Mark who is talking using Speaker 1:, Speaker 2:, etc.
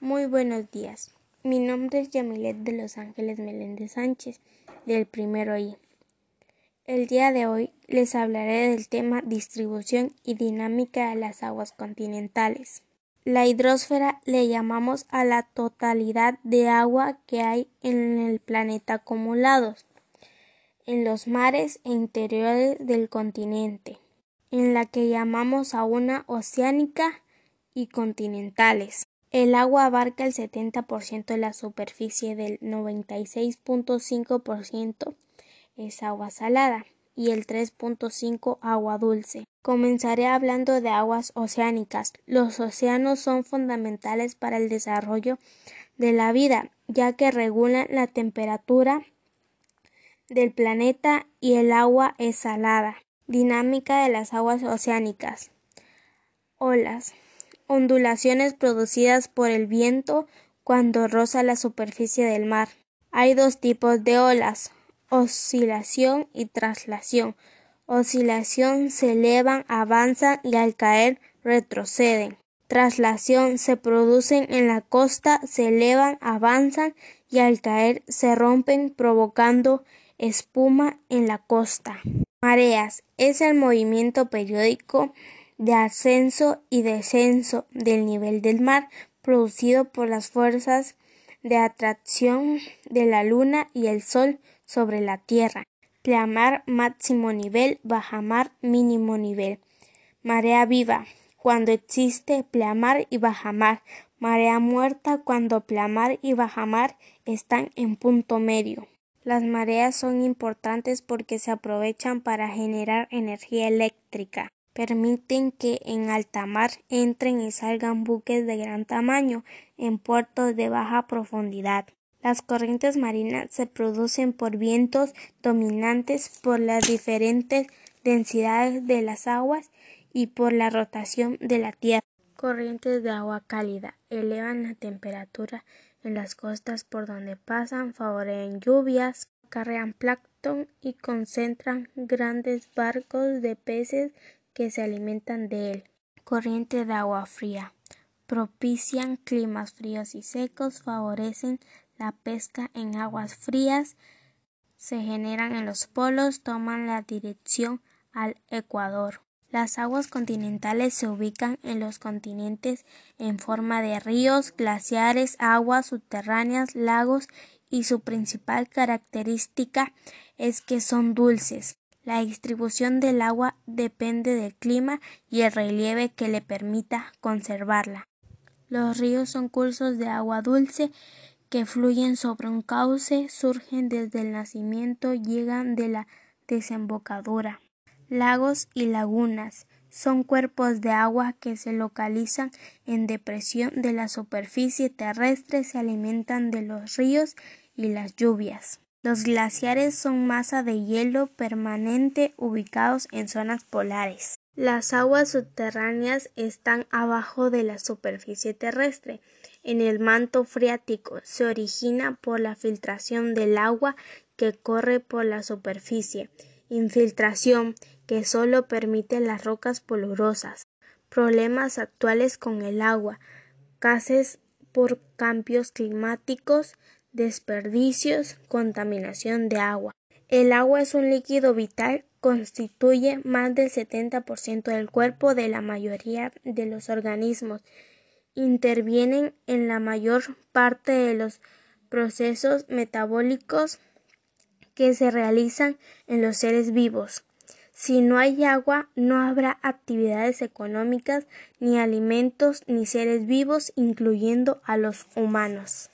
Speaker 1: Muy buenos días. Mi nombre es Yamilet de Los Ángeles Meléndez Sánchez, del primero I. El día de hoy les hablaré del tema distribución y dinámica de las aguas continentales. La hidrosfera le llamamos a la totalidad de agua que hay en el planeta acumulados en los mares e interiores del continente, en la que llamamos a una oceánica y continentales. El agua abarca el 70% de la superficie del 96.5% es agua salada y el 3.5 agua dulce. Comenzaré hablando de aguas oceánicas. Los océanos son fundamentales para el desarrollo de la vida, ya que regulan la temperatura del planeta y el agua es salada. Dinámica de las aguas oceánicas. Olas ondulaciones producidas por el viento cuando roza la superficie del mar. Hay dos tipos de olas, oscilación y traslación. Oscilación se elevan, avanzan y al caer retroceden. Traslación se producen en la costa, se elevan, avanzan y al caer se rompen provocando espuma en la costa. Mareas es el movimiento periódico de ascenso y descenso del nivel del mar producido por las fuerzas de atracción de la Luna y el Sol sobre la Tierra. Pleamar máximo nivel, bajamar mínimo nivel. Marea viva cuando existe pleamar y bajamar. Marea muerta cuando pleamar y bajamar están en punto medio. Las mareas son importantes porque se aprovechan para generar energía eléctrica permiten que en alta mar entren y salgan buques de gran tamaño en puertos de baja profundidad. Las corrientes marinas se producen por vientos dominantes por las diferentes densidades de las aguas y por la rotación de la tierra. Corrientes de agua cálida elevan la temperatura en las costas por donde pasan, favorecen lluvias, acarrean plancton y concentran grandes barcos de peces que se alimentan de él. Corriente de agua fría. Propician climas fríos y secos, favorecen la pesca en aguas frías, se generan en los polos, toman la dirección al Ecuador. Las aguas continentales se ubican en los continentes en forma de ríos, glaciares, aguas subterráneas, lagos y su principal característica es que son dulces. La distribución del agua depende del clima y el relieve que le permita conservarla. Los ríos son cursos de agua dulce que fluyen sobre un cauce, surgen desde el nacimiento, llegan de la desembocadura. Lagos y lagunas son cuerpos de agua que se localizan en depresión de la superficie terrestre, se alimentan de los ríos y las lluvias. Los glaciares son masa de hielo permanente ubicados en zonas polares. Las aguas subterráneas están abajo de la superficie terrestre. En el manto freático se origina por la filtración del agua que corre por la superficie, infiltración que solo permite las rocas polurosas. Problemas actuales con el agua, cases por cambios climáticos, desperdicios, contaminación de agua. El agua es un líquido vital, constituye más del 70% del cuerpo de la mayoría de los organismos. Intervienen en la mayor parte de los procesos metabólicos que se realizan en los seres vivos. Si no hay agua, no habrá actividades económicas, ni alimentos, ni seres vivos, incluyendo a los humanos.